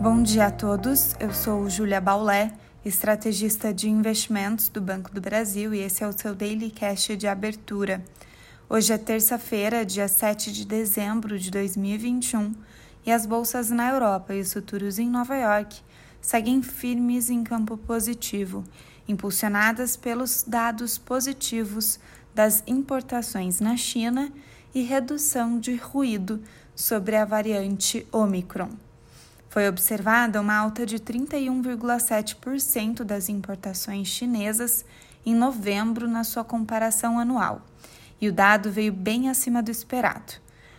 Bom dia a todos, eu sou Júlia Baulé, estrategista de investimentos do Banco do Brasil e esse é o seu Daily Cash de abertura. Hoje é terça-feira, dia 7 de dezembro de 2021 e as bolsas na Europa e os futuros em Nova York seguem firmes em campo positivo, impulsionadas pelos dados positivos das importações na China e redução de ruído sobre a variante Omicron. Foi observada uma alta de 31,7% das importações chinesas em novembro na sua comparação anual, e o dado veio bem acima do esperado.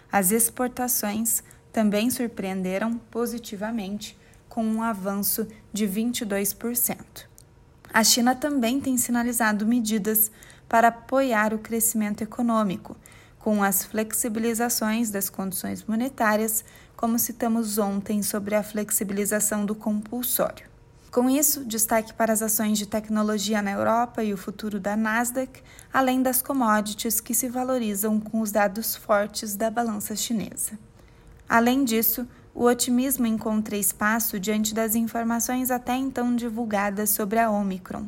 As exportações também surpreenderam positivamente, com um avanço de 22%. A China também tem sinalizado medidas para apoiar o crescimento econômico, com as flexibilizações das condições monetárias, como citamos ontem sobre a flexibilização do compulsório. Com isso, destaque para as ações de tecnologia na Europa e o futuro da Nasdaq, além das commodities que se valorizam com os dados fortes da balança chinesa. Além disso, o otimismo encontra espaço diante das informações até então divulgadas sobre a Omicron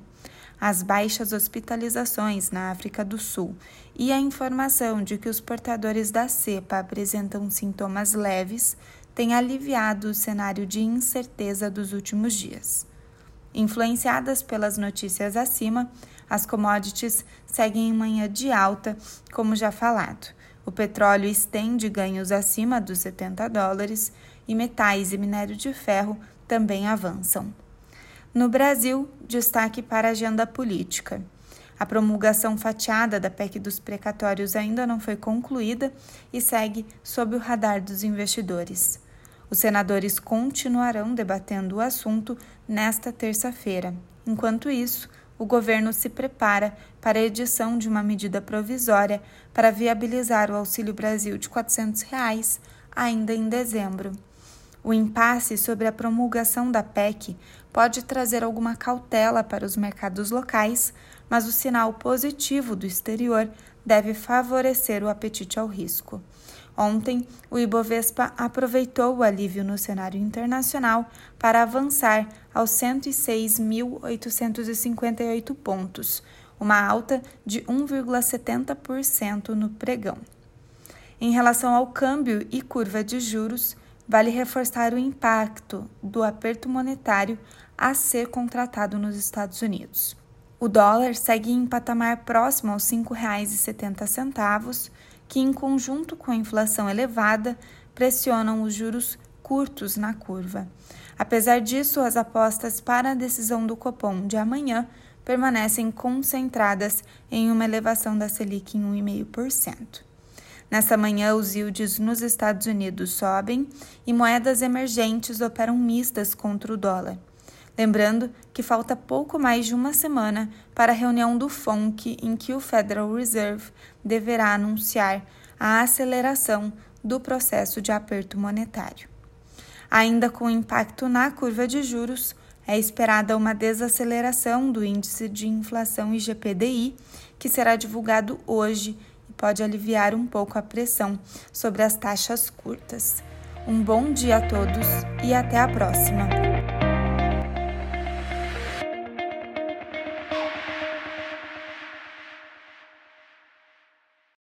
as baixas hospitalizações na África do Sul e a informação de que os portadores da cepa apresentam sintomas leves têm aliviado o cenário de incerteza dos últimos dias. Influenciadas pelas notícias acima, as commodities seguem em manhã de alta, como já falado. O petróleo estende ganhos acima dos 70 dólares e metais e minério de ferro também avançam. No Brasil, destaque para a agenda política. A promulgação fatiada da PEC dos precatórios ainda não foi concluída e segue sob o radar dos investidores. Os senadores continuarão debatendo o assunto nesta terça-feira. Enquanto isso, o governo se prepara para a edição de uma medida provisória para viabilizar o Auxílio Brasil de 400 reais ainda em dezembro. O impasse sobre a promulgação da PEC pode trazer alguma cautela para os mercados locais, mas o sinal positivo do exterior deve favorecer o apetite ao risco. Ontem, o Ibovespa aproveitou o alívio no cenário internacional para avançar aos 106.858 pontos, uma alta de 1,70% no pregão. Em relação ao câmbio e curva de juros, vale reforçar o impacto do aperto monetário a ser contratado nos Estados Unidos. O dólar segue em patamar próximo aos R$ 5,70, que, em conjunto com a inflação elevada, pressionam os juros curtos na curva. Apesar disso, as apostas para a decisão do Copom de amanhã permanecem concentradas em uma elevação da Selic em 1,5%. Nessa manhã, os yields nos Estados Unidos sobem e moedas emergentes operam mistas contra o dólar. Lembrando que falta pouco mais de uma semana para a reunião do FONC, em que o Federal Reserve deverá anunciar a aceleração do processo de aperto monetário. Ainda com impacto na curva de juros, é esperada uma desaceleração do índice de inflação IGPDI, que será divulgado hoje pode aliviar um pouco a pressão sobre as taxas curtas. Um bom dia a todos e até a próxima!